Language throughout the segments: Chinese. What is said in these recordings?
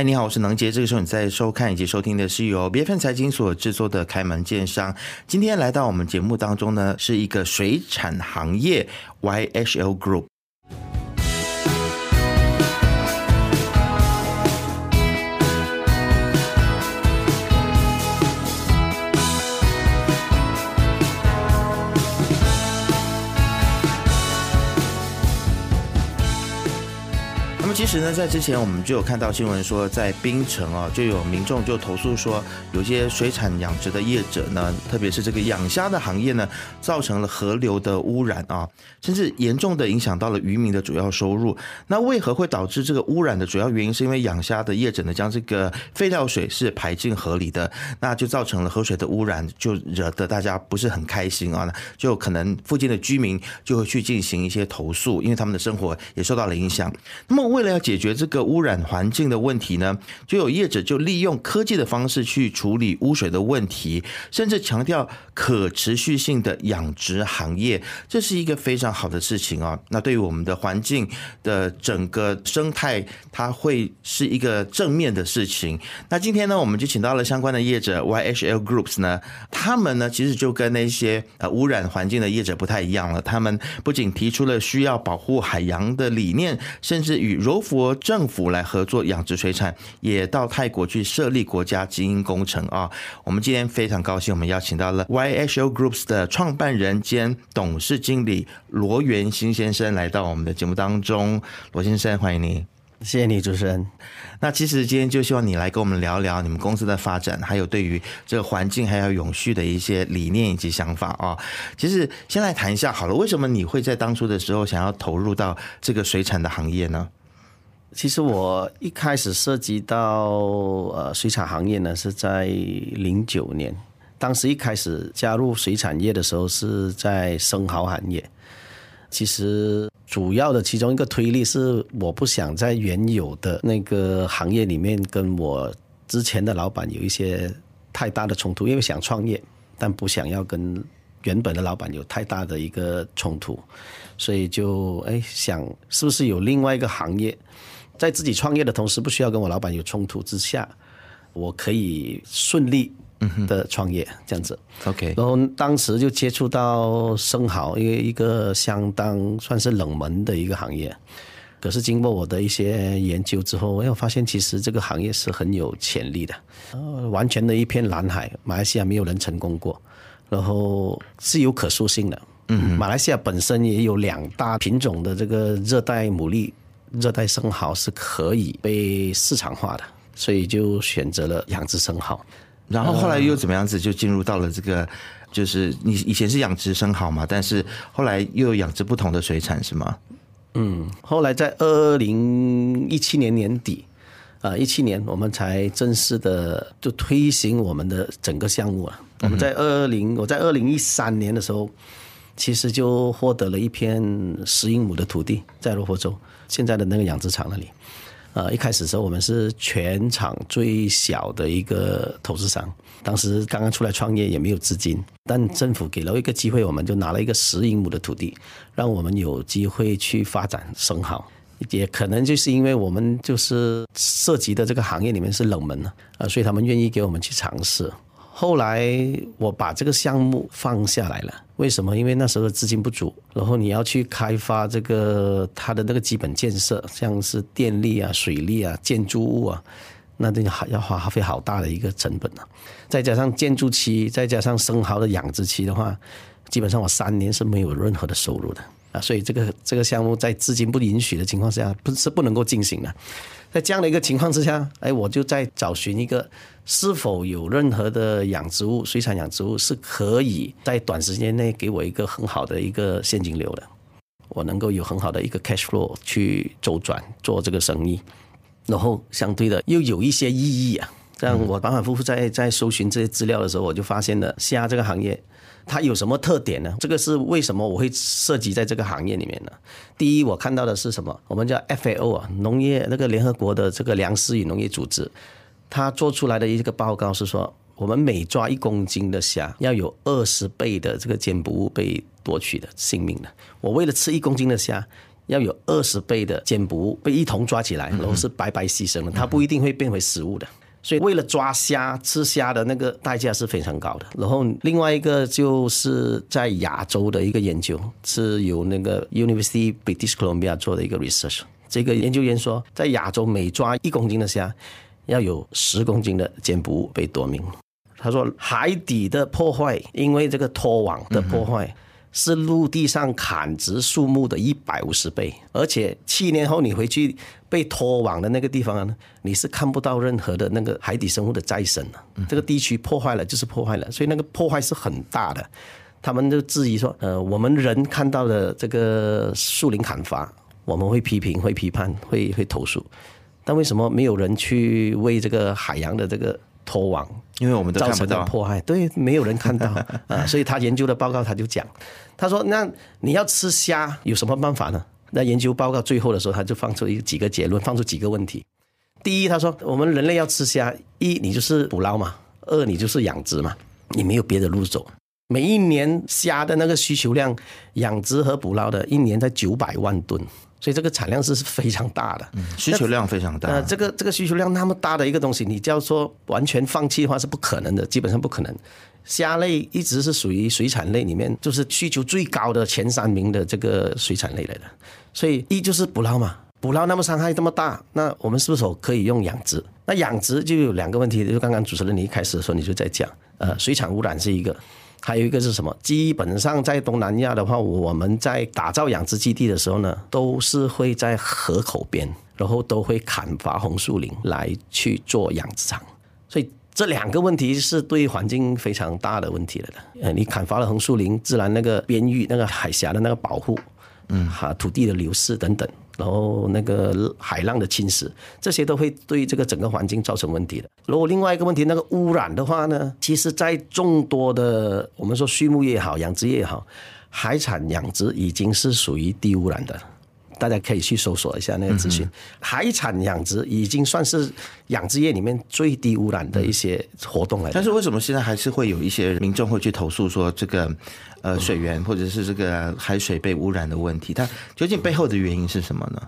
嗨，你好，我是能杰。这个时候你在收看以及收听的是由 BFN 财经所制作的《开门见商》。今天来到我们节目当中呢，是一个水产行业 YHL Group。其实呢，在之前我们就有看到新闻说，在槟城啊，就有民众就投诉说，有些水产养殖的业者呢，特别是这个养虾的行业呢，造成了河流的污染啊，甚至严重的影响到了渔民的主要收入。那为何会导致这个污染的主要原因，是因为养虾的业者呢，将这个废料水是排进河里的，那就造成了河水的污染，就惹得大家不是很开心啊。就可能附近的居民就会去进行一些投诉，因为他们的生活也受到了影响。那么为了要解决这个污染环境的问题呢，就有业者就利用科技的方式去处理污水的问题，甚至强调可持续性的养殖行业，这是一个非常好的事情啊。那对于我们的环境的整个生态，它会是一个正面的事情。那今天呢，我们就请到了相关的业者 YHL Groups 呢，他们呢其实就跟那些呃污染环境的业者不太一样了。他们不仅提出了需要保护海洋的理念，甚至与柔佛政府来合作养殖水产，也到泰国去设立国家基因工程啊！我们今天非常高兴，我们邀请到了 YHO Groups 的创办人兼董事经理罗元新先生来到我们的节目当中。罗先生，欢迎您！谢谢你，主持人。那其实今天就希望你来跟我们聊聊你们公司的发展，还有对于这个环境还有永续的一些理念以及想法啊。其实先来谈一下好了，为什么你会在当初的时候想要投入到这个水产的行业呢？其实我一开始涉及到呃水产行业呢，是在零九年。当时一开始加入水产业的时候，是在生蚝行业。其实主要的其中一个推力是，我不想在原有的那个行业里面跟我之前的老板有一些太大的冲突，因为想创业，但不想要跟原本的老板有太大的一个冲突，所以就哎想是不是有另外一个行业。在自己创业的同时，不需要跟我老板有冲突之下，我可以顺利的创业这样子。OK，然后当时就接触到生蚝，因为一个相当算是冷门的一个行业。可是经过我的一些研究之后，我发现其实这个行业是很有潜力的。呃，完全的一片蓝海，马来西亚没有人成功过，然后是有可塑性的。嗯，马来西亚本身也有两大品种的这个热带牡蛎。热带生蚝是可以被市场化的，所以就选择了养殖生蚝。然后后来又怎么样子就进入到了这个，就是你以前是养殖生蚝嘛，但是后来又养殖不同的水产是吗？嗯，后来在二零一七年年底，啊，一七年我们才正式的就推行我们的整个项目啊。我们在二零我在二零一三年的时候，其实就获得了一片十英亩的土地在罗佛州。现在的那个养殖场那里，呃，一开始时候我们是全场最小的一个投资商，当时刚刚出来创业也没有资金，但政府给了一个机会，我们就拿了一个十英亩的土地，让我们有机会去发展生蚝。也可能就是因为我们就是涉及的这个行业里面是冷门的啊，所以他们愿意给我们去尝试。后来我把这个项目放下来了，为什么？因为那时候资金不足，然后你要去开发这个它的那个基本建设，像是电力啊、水利啊、建筑物啊，那这要要花费好大的一个成本啊。再加上建筑期，再加上生蚝的养殖期的话，基本上我三年是没有任何的收入的啊。所以这个这个项目在资金不允许的情况下，不是不能够进行的。在这样的一个情况之下，哎，我就在找寻一个是否有任何的养殖物、水产养殖物是可以在短时间内给我一个很好的一个现金流的，我能够有很好的一个 cash flow 去周转做这个生意，然后相对的又有一些意义啊。这样我反反复复在在搜寻这些资料的时候，我就发现了虾这个行业。它有什么特点呢？这个是为什么我会涉及在这个行业里面呢？第一，我看到的是什么？我们叫 FAO 啊，农业那个联合国的这个粮食与农业组织，它做出来的一个报告是说，我们每抓一公斤的虾，要有二十倍的这个减捕物被夺取的性命的。我为了吃一公斤的虾，要有二十倍的肩捕物被一同抓起来，然后是白白牺牲的，它不一定会变回食物的。所以为了抓虾吃虾的那个代价是非常高的。然后另外一个就是在亚洲的一个研究，是由那个 University British Columbia 做的一个 research。这个研究员说，在亚洲每抓一公斤的虾，要有十公斤的肩部被夺命。他说海底的破坏，因为这个拖网的破坏。是陆地上砍植树木的一百五十倍，而且七年后你回去被拖网的那个地方呢，你是看不到任何的那个海底生物的再生了。这个地区破坏了就是破坏了，所以那个破坏是很大的。他们就质疑说，呃，我们人看到的这个树林砍伐，我们会批评、会批判、会会投诉，但为什么没有人去为这个海洋的这个？拖网，因为我们都看不到破坏，对，没有人看到 啊，所以他研究的报告他就讲，他说那你要吃虾有什么办法呢？那研究报告最后的时候，他就放出一几个结论，放出几个问题。第一，他说我们人类要吃虾，一你就是捕捞嘛，二你就是养殖嘛，你没有别的路走。每一年虾的那个需求量，养殖和捕捞的，一年在九百万吨。所以这个产量是是非常大的，需求量非常大。呃，这个这个需求量那么大的一个东西，你叫说完全放弃的话是不可能的，基本上不可能。虾类一直是属于水产类里面就是需求最高的前三名的这个水产类来的。所以一就是捕捞嘛，捕捞那么伤害这么大，那我们是不是可以用养殖？那养殖就有两个问题，就刚刚主持人你一开始的时候你就在讲，呃，水产污染是一个。还有一个是什么？基本上在东南亚的话，我们在打造养殖基地的时候呢，都是会在河口边，然后都会砍伐红树林来去做养殖场。所以这两个问题是对环境非常大的问题了的。呃，你砍伐了红树林，自然那个边域、那个海峡的那个保护，嗯，哈，土地的流失等等。然后那个海浪的侵蚀，这些都会对这个整个环境造成问题的。如果另外一个问题，那个污染的话呢，其实，在众多的我们说畜牧业也好，养殖业也好，海产养殖已经是属于低污染的。大家可以去搜索一下那个资讯。海产养殖已经算是养殖业里面最低污染的一些活动了。但是为什么现在还是会有一些民众会去投诉说这个？呃，水源或者是这个海水被污染的问题，它究竟背后的原因是什么呢？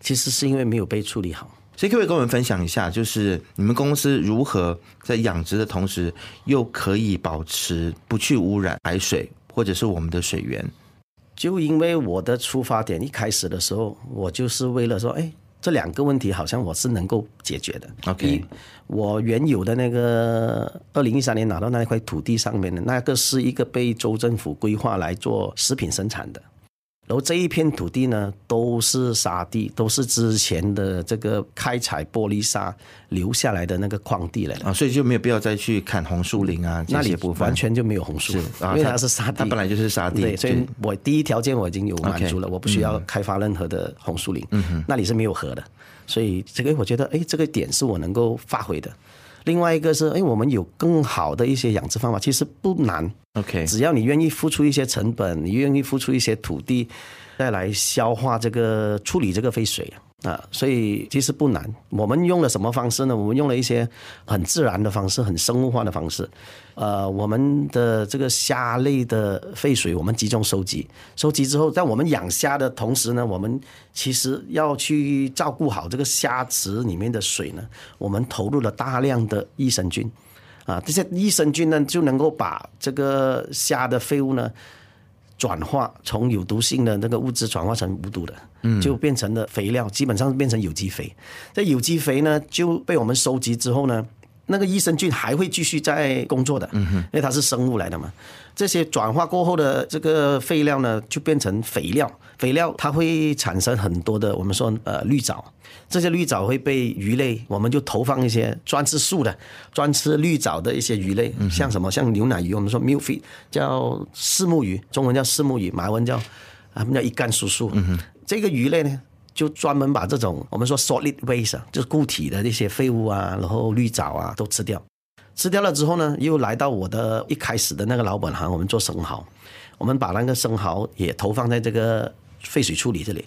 其实是因为没有被处理好。所以可以跟我们分享一下，就是你们公司如何在养殖的同时，又可以保持不去污染海水或者是我们的水源？就因为我的出发点一开始的时候，我就是为了说，哎。这两个问题好像我是能够解决的。OK，我原有的那个二零一三年拿到那一块土地上面的那个是一个被州政府规划来做食品生产的。然后这一片土地呢，都是沙地，都是之前的这个开采玻璃沙留下来的那个矿地来啊，所以就没有必要再去砍红树林啊，那里部分。完全就没有红树，因为它是沙地，它本来就是沙地，对，所以我第一条件我已经有满足了，我不需要开发任何的红树林，嗯那里是没有河的，所以这个我觉得，哎，这个点是我能够发挥的。另外一个是，哎，我们有更好的一些养殖方法，其实不难。OK，只要你愿意付出一些成本，你愿意付出一些土地，再来消化这个处理这个废水啊，所以其实不难。我们用了什么方式呢？我们用了一些很自然的方式，很生物化的方式。呃，我们的这个虾类的废水，我们集中收集，收集之后，在我们养虾的同时呢，我们其实要去照顾好这个虾池里面的水呢，我们投入了大量的益生菌，啊，这些益生菌呢，就能够把这个虾的废物呢，转化从有毒性的那个物质转化成无毒的，嗯，就变成了肥料，基本上变成有机肥。这有机肥呢，就被我们收集之后呢。那个益生菌还会继续在工作的，因为它是生物来的嘛。这些转化过后的这个废料呢，就变成肥料。肥料它会产生很多的，我们说呃绿藻。这些绿藻会被鱼类，我们就投放一些专吃素的、专吃绿藻的一些鱼类，像什么像牛奶鱼，我们说 milk fish，叫四目鱼，中文叫四目鱼，马文叫啊，们叫一干叔叔。这个鱼类呢？就专门把这种我们说 solid waste，就是固体的那些废物啊，然后绿藻啊都吃掉。吃掉了之后呢，又来到我的一开始的那个老本行，我们做生蚝。我们把那个生蚝也投放在这个废水处理这里，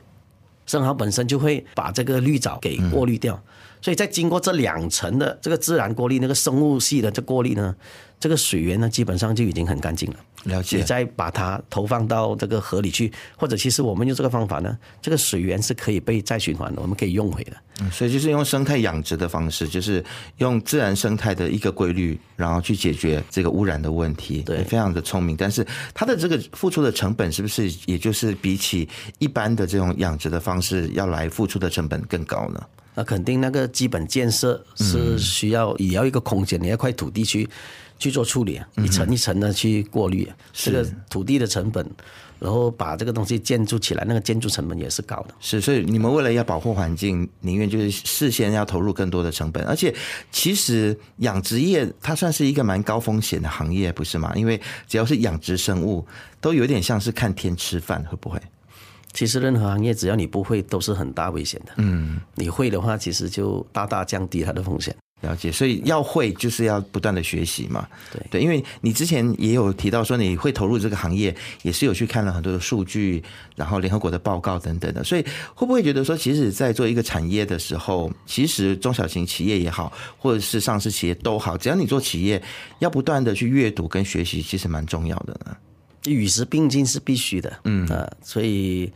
生蚝本身就会把这个绿藻给过滤掉。所以在经过这两层的这个自然过滤，那个生物系的这过滤呢，这个水源呢基本上就已经很干净了。了解。你再把它投放到这个河里去，或者其实我们用这个方法呢，这个水源是可以被再循环的，我们可以用回的。嗯，所以就是用生态养殖的方式，就是用自然生态的一个规律，然后去解决这个污染的问题。对，非常的聪明。但是它的这个付出的成本是不是也就是比起一般的这种养殖的方式要来付出的成本更高呢？那肯定那个基本建设是需要也要一个空间，你要块土地去。去做处理啊，一层一层的去过滤，这个土地的成本，然后把这个东西建筑起来，那个建筑成本也是高的。是，所以你们为了要保护环境，宁愿就是事先要投入更多的成本。而且，其实养殖业它算是一个蛮高风险的行业，不是吗？因为只要是养殖生物，都有点像是看天吃饭，会不会？其实任何行业，只要你不会，都是很大危险的。嗯，你会的话，其实就大大降低它的风险。了解，所以要会就是要不断的学习嘛。对对，因为你之前也有提到说你会投入这个行业，也是有去看了很多的数据，然后联合国的报告等等的。所以会不会觉得说，其实，在做一个产业的时候，其实中小型企业也好，或者是上市企业都好，只要你做企业，要不断的去阅读跟学习，其实蛮重要的呢。与时并进是必须的。嗯啊，所以。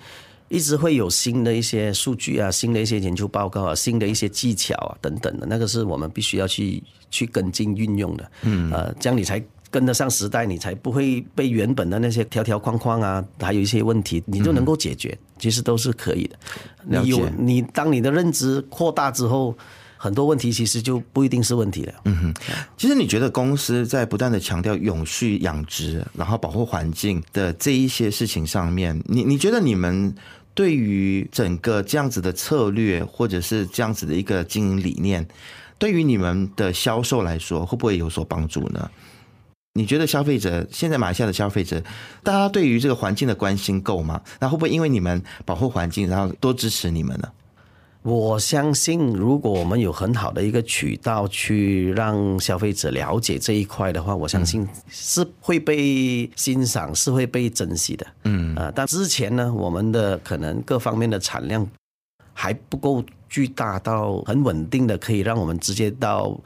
一直会有新的一些数据啊，新的一些研究报告啊，新的一些技巧啊等等的，那个是我们必须要去去跟进运用的。嗯，呃，这样你才跟得上时代，你才不会被原本的那些条条框框啊，还有一些问题，你就能够解决。其实都是可以的。你有你，当你的认知扩大之后，很多问题其实就不一定是问题了。嗯哼，其实你觉得公司在不断的强调永续养殖，然后保护环境的这一些事情上面，你你觉得你们？对于整个这样子的策略，或者是这样子的一个经营理念，对于你们的销售来说，会不会有所帮助呢？你觉得消费者现在马来西亚的消费者，大家对于这个环境的关心够吗？那会不会因为你们保护环境，然后多支持你们呢？我相信，如果我们有很好的一个渠道去让消费者了解这一块的话，我相信是会被欣赏，是会被珍惜的。嗯啊，但之前呢，我们的可能各方面的产量还不够巨大到很稳定的，可以让我们直接到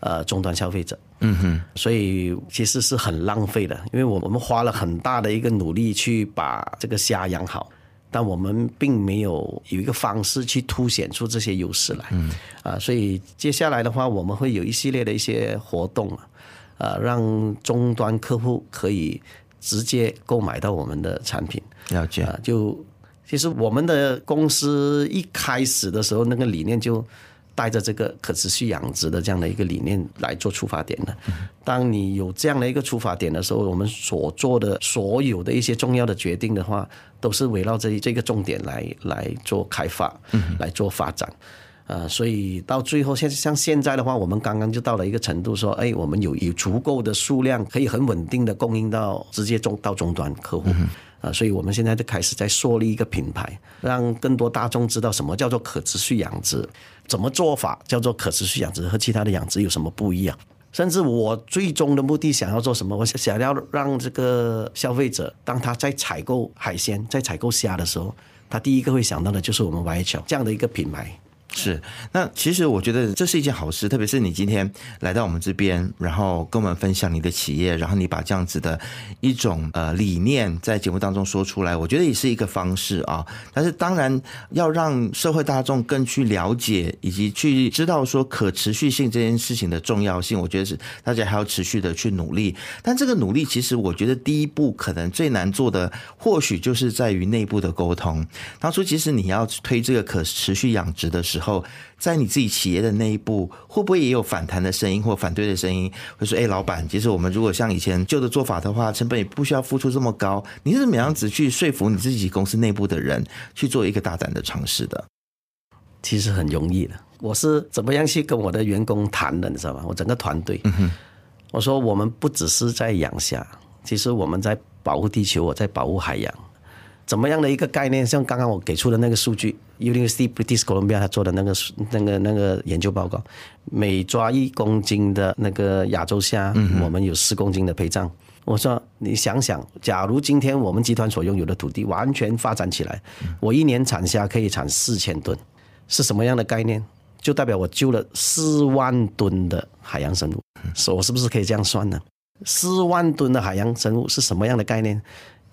呃终端消费者。嗯哼，所以其实是很浪费的，因为我我们花了很大的一个努力去把这个虾养好。但我们并没有有一个方式去凸显出这些优势来，嗯，啊，所以接下来的话，我们会有一系列的一些活动啊，啊，让终端客户可以直接购买到我们的产品。了解啊，就其实我们的公司一开始的时候，那个理念就。带着这个可持续养殖的这样的一个理念来做出发点的。当你有这样的一个出发点的时候，我们所做的所有的一些重要的决定的话，都是围绕着这个重点来来做开发，来做发展。呃，所以到最后，像像现在的话，我们刚刚就到了一个程度，说，哎，我们有有足够的数量，可以很稳定的供应到直接终到终端客户。啊，所以我们现在就开始在树立一个品牌，让更多大众知道什么叫做可持续养殖，怎么做法叫做可持续养殖和其他的养殖有什么不一样。甚至我最终的目的想要做什么，我想要让这个消费者，当他在采购海鲜、在采购虾的时候，他第一个会想到的就是我们 YH 这样的一个品牌。是，那其实我觉得这是一件好事，特别是你今天来到我们这边，然后跟我们分享你的企业，然后你把这样子的一种呃理念在节目当中说出来，我觉得也是一个方式啊。但是当然要让社会大众更去了解以及去知道说可持续性这件事情的重要性，我觉得是大家还要持续的去努力。但这个努力其实我觉得第一步可能最难做的，或许就是在于内部的沟通。当初其实你要推这个可持续养殖的时候，后，在你自己企业的那一步，会不会也有反弹的声音或反对的声音？会说：“哎，老板，其实我们如果像以前旧的做法的话，成本也不需要付出这么高。”你是怎么样子去说服你自己公司内部的人去做一个大胆的尝试的？其实很容易的，我是怎么样去跟我的员工谈的，你知道吗？我整个团队，我说我们不只是在养虾，其实我们在保护地球，我在保护海洋。怎么样的一个概念？像刚刚我给出的那个数据，University British Columbia 他做的那个那个那个研究报告，每抓一公斤的那个亚洲虾，我们有四公斤的陪葬。我说，你想想，假如今天我们集团所拥有的土地完全发展起来，我一年产虾可以产四千吨，是什么样的概念？就代表我救了四万吨的海洋生物，我是不是可以这样算呢？四万吨的海洋生物是什么样的概念？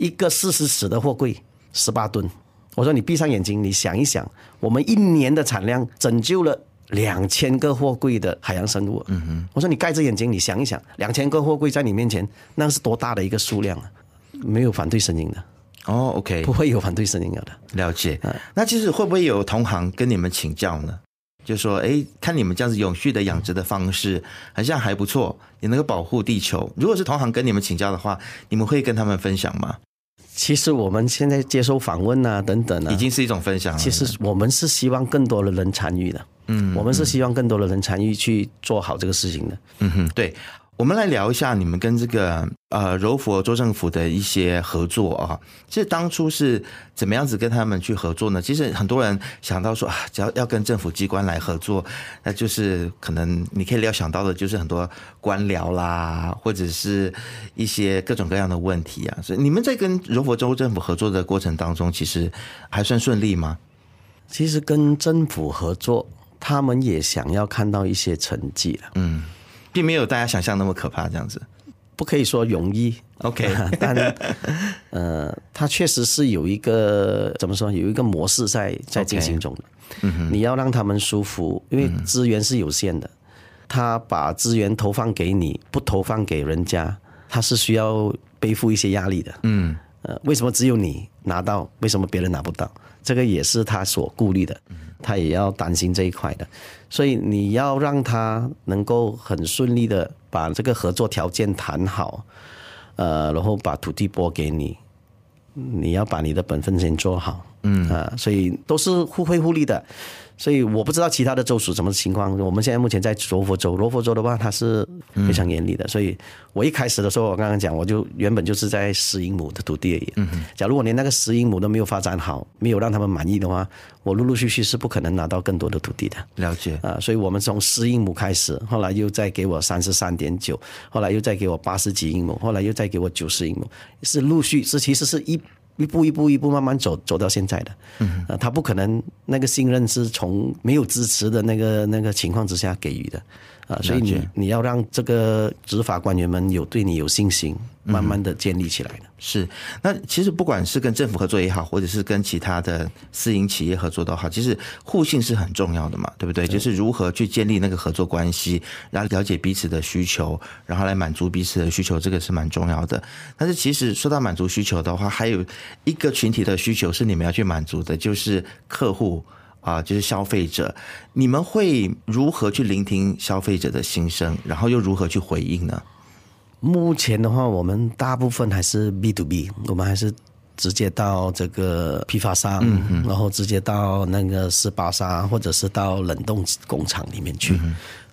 一个四十尺的货柜，十八吨。我说你闭上眼睛，你想一想，我们一年的产量拯救了两千个货柜的海洋生物。嗯哼。我说你盖着眼睛，你想一想，两千个货柜在你面前，那是多大的一个数量啊！没有反对声音的。哦，OK，不会有反对声音的。了解。那其实会不会有同行跟你们请教呢？就说，哎，看你们这样子永续的养殖的方式，好像还不错，也能够保护地球。如果是同行跟你们请教的话，你们会跟他们分享吗？其实我们现在接受访问啊，等等啊，已经是一种分享。其实我们是希望更多的人参与的，嗯，我们是希望更多的人参与去做好这个事情的。嗯哼，对。我们来聊一下你们跟这个呃柔佛州政府的一些合作啊，其实当初是怎么样子跟他们去合作呢？其实很多人想到说啊，只要要跟政府机关来合作，那就是可能你可以料想到的，就是很多官僚啦，或者是一些各种各样的问题啊。所以你们在跟柔佛州政府合作的过程当中，其实还算顺利吗？其实跟政府合作，他们也想要看到一些成绩了。嗯。并没有大家想象那么可怕，这样子，不可以说容易，OK，但呃，它确实是有一个怎么说，有一个模式在在进行中的。你要让他们舒服，因为资源是有限的，他把资源投放给你，不投放给人家，他是需要背负一些压力的。嗯，呃，为什么只有你拿到？为什么别人拿不到？这个也是他所顾虑的，他也要担心这一块的，所以你要让他能够很顺利的把这个合作条件谈好，呃，然后把土地拨给你，你要把你的本分先做好，嗯啊，所以都是互惠互利的。所以我不知道其他的州属什么情况。我们现在目前在罗佛州，罗佛州的话，它是非常严厉的。所以我一开始的时候，我刚刚讲，我就原本就是在十英亩的土地而已。嗯假如我连那个十英亩都没有发展好，没有让他们满意的话，我陆陆续续是不可能拿到更多的土地的。了解啊，所以我们从十英亩开始，后来又再给我三十三点九，后来又再给我八十几英亩，后来又再给我九十英亩，是陆续是其实是一。一步一步一步慢慢走走到现在的，嗯，他不可能那个信任是从没有支持的那个那个情况之下给予的。啊，所以你你要让这个执法官员们有对你有信心，慢慢的建立起来的。是，那其实不管是跟政府合作也好，或者是跟其他的私营企业合作都好，其实互信是很重要的嘛，对不对？就是如何去建立那个合作关系，然后了解彼此的需求，然后来满足彼此的需求，这个是蛮重要的。但是其实说到满足需求的话，还有一个群体的需求是你们要去满足的，就是客户。啊，就是消费者，你们会如何去聆听消费者的心声，然后又如何去回应呢？目前的话，我们大部分还是 B to B，我们还是直接到这个批发商，然后直接到那个斯巴沙，或者是到冷冻工厂里面去。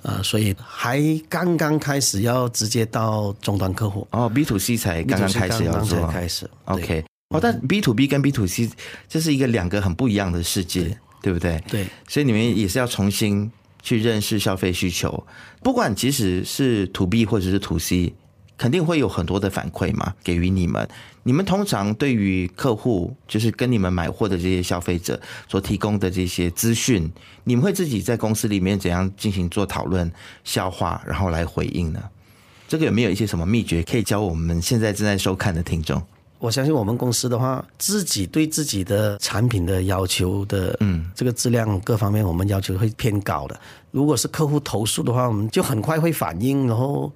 啊，所以还刚刚开始要直接到终端客户。哦，B to C 才刚刚开始要做，开始。OK，哦，但 B to B 跟 B to C 这是一个两个很不一样的世界。对不对？对，所以你们也是要重新去认识消费需求。不管即使是 to B 或者是 to C，肯定会有很多的反馈嘛，给予你们。你们通常对于客户，就是跟你们买货的这些消费者所提供的这些资讯，你们会自己在公司里面怎样进行做讨论、消化，然后来回应呢？这个有没有一些什么秘诀可以教我们现在正在收看的听众？我相信我们公司的话，自己对自己的产品的要求的，嗯，这个质量各方面，我们要求会偏高的。如果是客户投诉的话，我们就很快会反应，然后，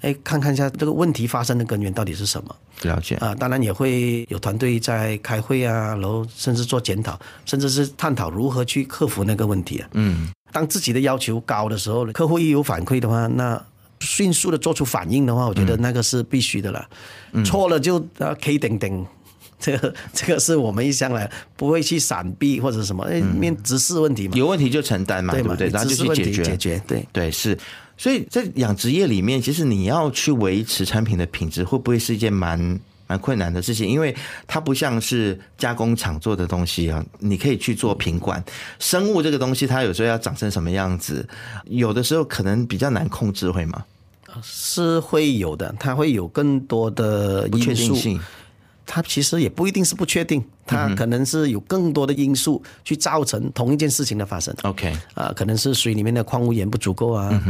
哎，看看一下这个问题发生的根源到底是什么。了解啊，当然也会有团队在开会啊，然后甚至做检讨，甚至是探讨如何去克服那个问题啊。嗯，当自己的要求高的时候，客户一有反馈的话，那。迅速的做出反应的话，我觉得那个是必须的了。错了就啊，K 等等，这个这个是我们一向来不会去闪避或者什么，面直视问题嘛，有问题就承担嘛，对不对？然后就去解决解决。对对是，所以在养殖业里面，其实你要去维持产品的品质，会不会是一件蛮蛮困难的事情？因为它不像是加工厂做的东西啊，你可以去做品管。生物这个东西，它有时候要长成什么样子，有的时候可能比较难控制，会吗？是会有的，它会有更多的不确定性。它其实也不一定是不确定，它可能是有更多的因素去造成同一件事情的发生。OK，啊，可能是水里面的矿物盐不足够啊，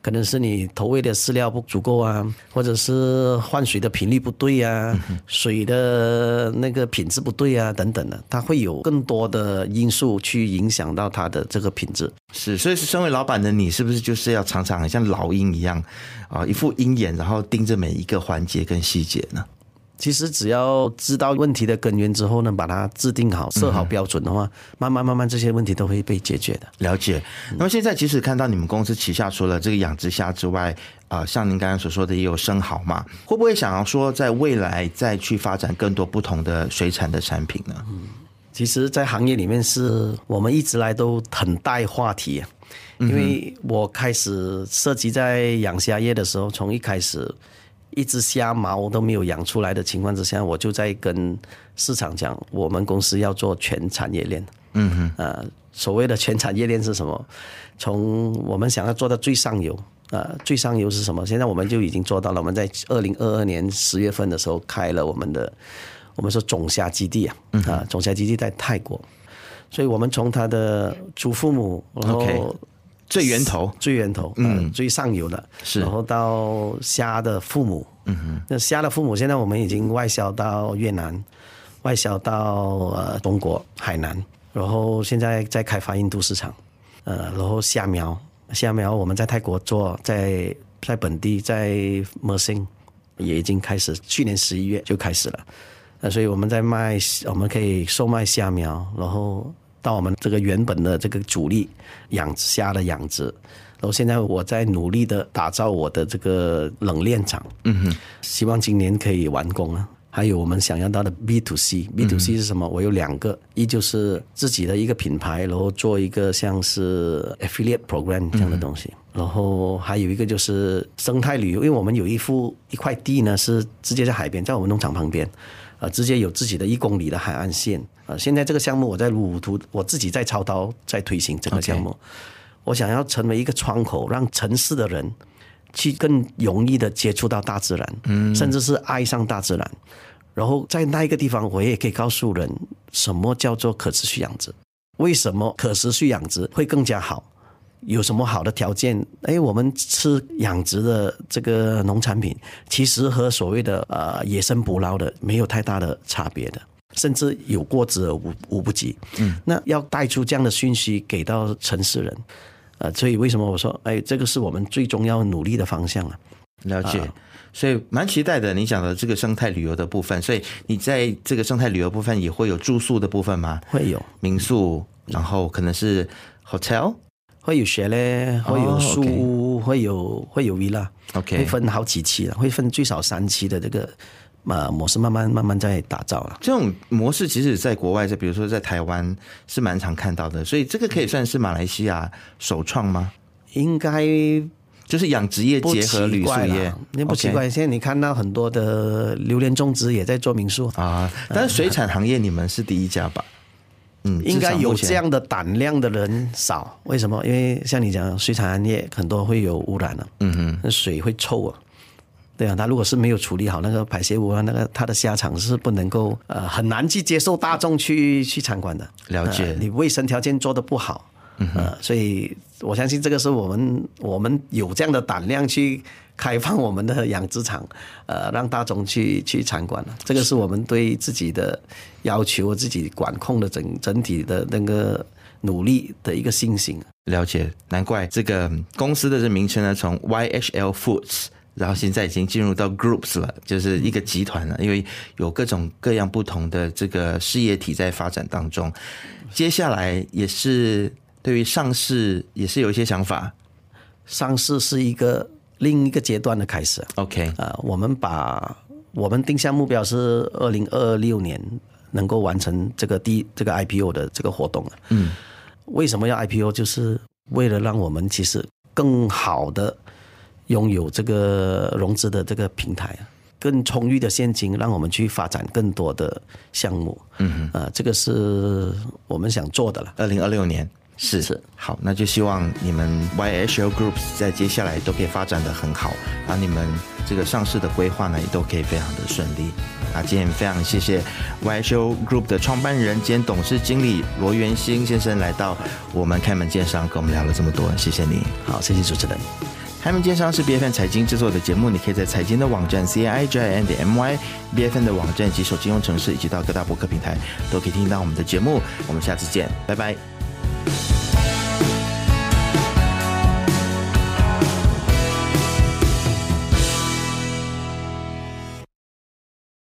可能是你投喂的饲料不足够啊，或者是换水的频率不对啊，水的那个品质不对啊，等等的，它会有更多的因素去影响到它的这个品质。是，所以身为老板的你，是不是就是要常常很像老鹰一样啊，一副鹰眼，然后盯着每一个环节跟细节呢？其实只要知道问题的根源之后呢，把它制定好、设好标准的话，慢慢慢慢这些问题都会被解决的。了解。那么现在其实看到你们公司旗下除了这个养殖虾之外，啊、像您刚刚所说的也有生蚝嘛，会不会想要说在未来再去发展更多不同的水产的产品呢？嗯其实，在行业里面是我们一直来都很带话题啊，因为我开始涉及在养虾业的时候，从一开始一只虾毛都没有养出来的情况之下，我就在跟市场讲，我们公司要做全产业链。嗯哼，呃，所谓的全产业链是什么？从我们想要做到最上游。呃，最上游是什么？现在我们就已经做到了。我们在二零二二年十月份的时候开了我们的，我们说种虾基地啊，啊，种虾基地在泰国，所以我们从他的祖父母，然后 OK 最源头。最源头，嗯、最上游的，是。然后到虾的父母，嗯哼，那虾的父母现在我们已经外销到越南，外销到呃中国海南，然后现在在开发印度市场，呃，然后虾苗，虾苗我们在泰国做，在在本地在 m e r s i n 也已经开始，去年十一月就开始了，呃，所以我们在卖，我们可以售卖虾苗，然后到我们这个原本的这个主力养虾的养殖，然后现在我在努力的打造我的这个冷链厂，嗯哼，希望今年可以完工啊。还有我们想要到的 B to C，B to C 是什么？我有两个，一就是自己的一个品牌，然后做一个像是 affiliate program 这样的东西，然后还有一个就是生态旅游，因为我们有一幅一块地呢是直接在海边，在我们农场旁边，呃，直接有自己的一公里的海岸线。呃，现在这个项目我在鲁图，我自己在操刀，在推行这个项目。我想要成为一个窗口，让城市的人去更容易的接触到大自然，嗯，甚至是爱上大自然。然后在那一个地方，我也可以告诉人什么叫做可持续养殖，为什么可持续养殖会更加好。有什么好的条件？哎，我们吃养殖的这个农产品，其实和所谓的呃野生捕捞的没有太大的差别的，甚至有过之而无无不及。嗯，那要带出这样的讯息给到城市人，呃，所以为什么我说，哎，这个是我们最终要努力的方向啊。了解，所以蛮期待的。你讲的这个生态旅游的部分，所以你在这个生态旅游部分也会有住宿的部分吗？会有，民宿，然后可能是 hotel。会有雪嘞，会有树 OK 屋，会有会有 villa，OK 会分好几期了，会分最少三期的这个呃模式，慢慢慢慢在打造了。这种模式其实在国外，在比如说在台湾是蛮常看到的，所以这个可以算是马来西亚首创吗？应该就是养殖业结合旅宿业了，，那不奇怪。现在你看到很多的榴莲种植也在做民宿，啊。但是水产行业你们是第一家吧？嗯，应该有这样的胆量的人少。为什么？因为像你讲，水产行业很多会有污染了、嗯哼，那水会臭啊。对啊，他如果是没有处理好那个排泄物啊，那个他的虾场是不能够呃很难去接受大众去去参观的。了解呃你卫生条件做得不好，呃，所以我相信这个是我们我们有这样的胆量去开放我们的养殖场，呃，让大众去去参观了。这个是我们对自己的要求、自己管控的整整体的那个努力的一个信心。了解，难怪这个公司的这名称呢，从 YHL Foods，然后现在已经进入到 Groups 了，就是一个集团了，因为有各种各样不同的这个事业体在发展当中。接下来也是对于上市也是有一些想法。上市是一个另一个阶段的开始。OK，啊、我们把我们定下目标是二零二六年能够完成这个第这个 IPO 的这个活动啊。嗯，为什么要 IPO？就是为了让我们其实更好的拥有这个融资的这个平台啊，更充裕的现金，让我们去发展更多的项目。嗯啊、这个是我们想做的了。二零二六年是是好，那就希望你们 YHL Groups 在接下来都可以发展的很好，然后你们这个上市的规划呢也都可以非常的顺利。啊，今天非常谢谢 Y Show Group 的创办人兼董事经理罗元兴先生来到我们开门见山，跟我们聊了这么多，谢谢你。好，谢谢主持人。开门见山是 B F N 财经制作的节目，你可以在财经的网站 C I J I N 点 M Y B F N 的网站及手机应用程式，以及到各大博客平台都可以听到我们的节目。我们下次见，拜拜。